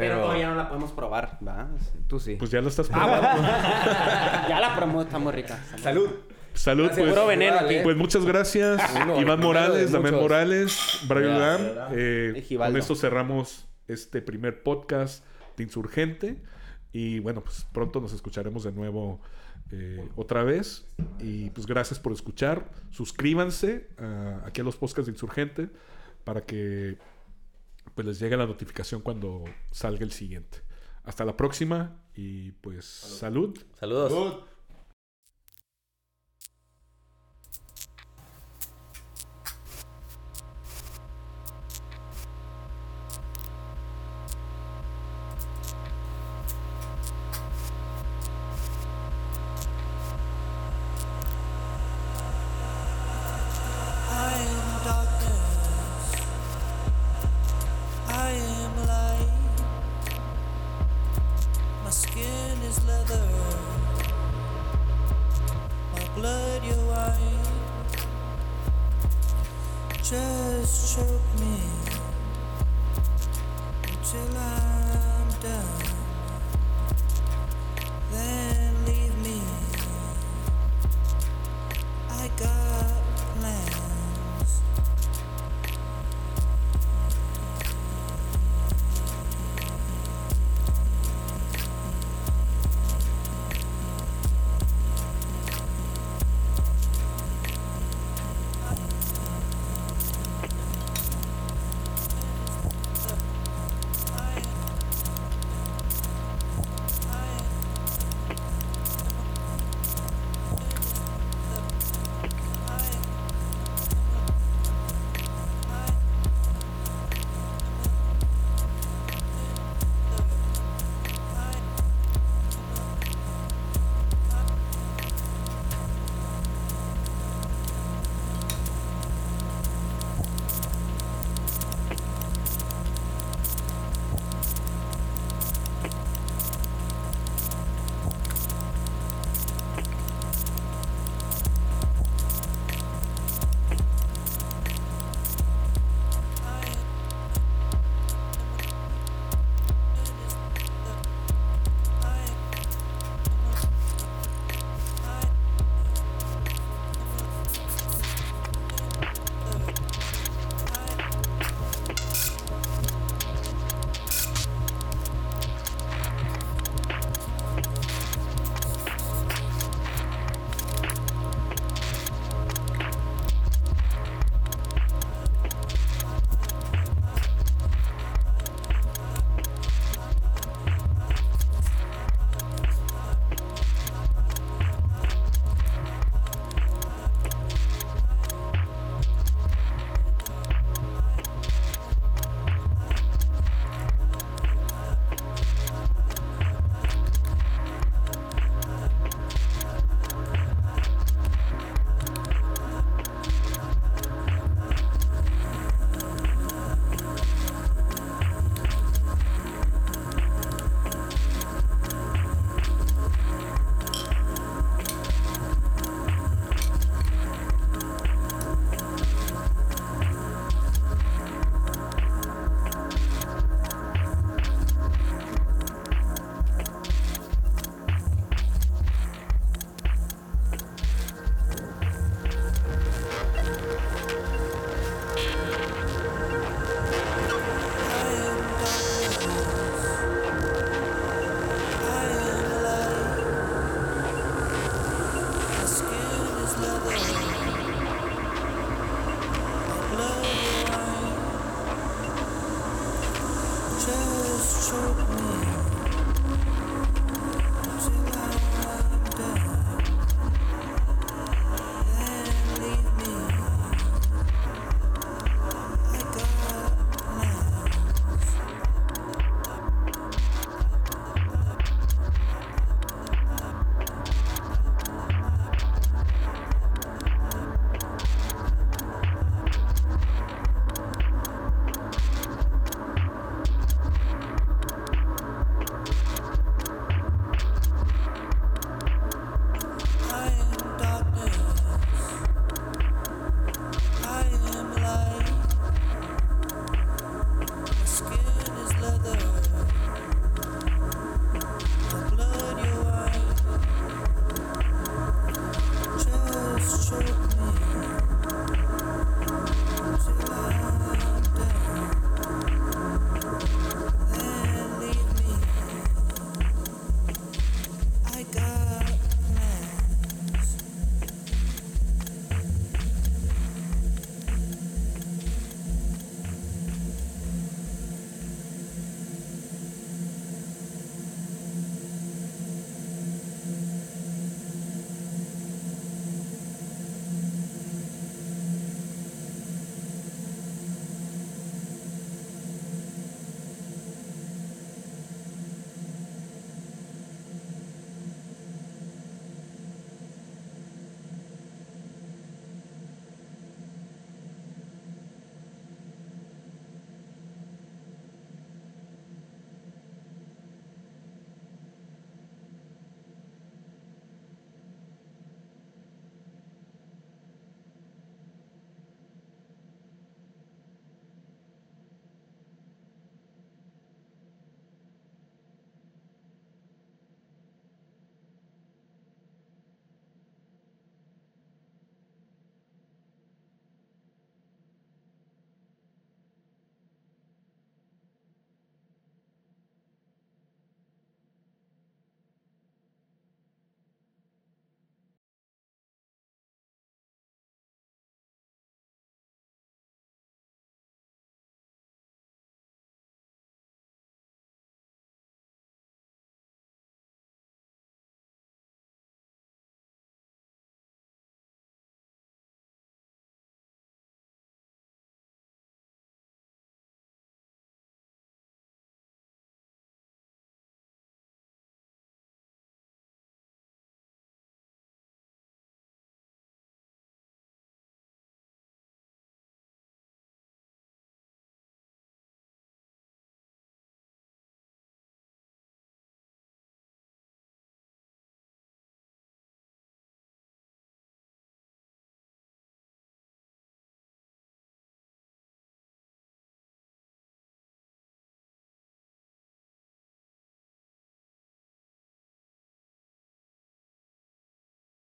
Pero... Pero, todavía no la podemos probar, ¿va? tú sí. Pues ya lo estás Ah, probando. bueno. [laughs] ya la promo está muy rica. Salud. Salud, Gracias. pues. Puro veneno aquí. Pues muchas gracias, Uno, Iván Morales, Damián. Morales, Brian Lam. Eh, con esto cerramos este primer podcast de Insurgente. Y bueno, pues pronto nos escucharemos de nuevo eh, otra vez. Y pues gracias por escuchar. Suscríbanse ah, aquí a los podcasts de Insurgente para que pues les llegue la notificación cuando salga el siguiente. Hasta la próxima y pues salud. Saludos. I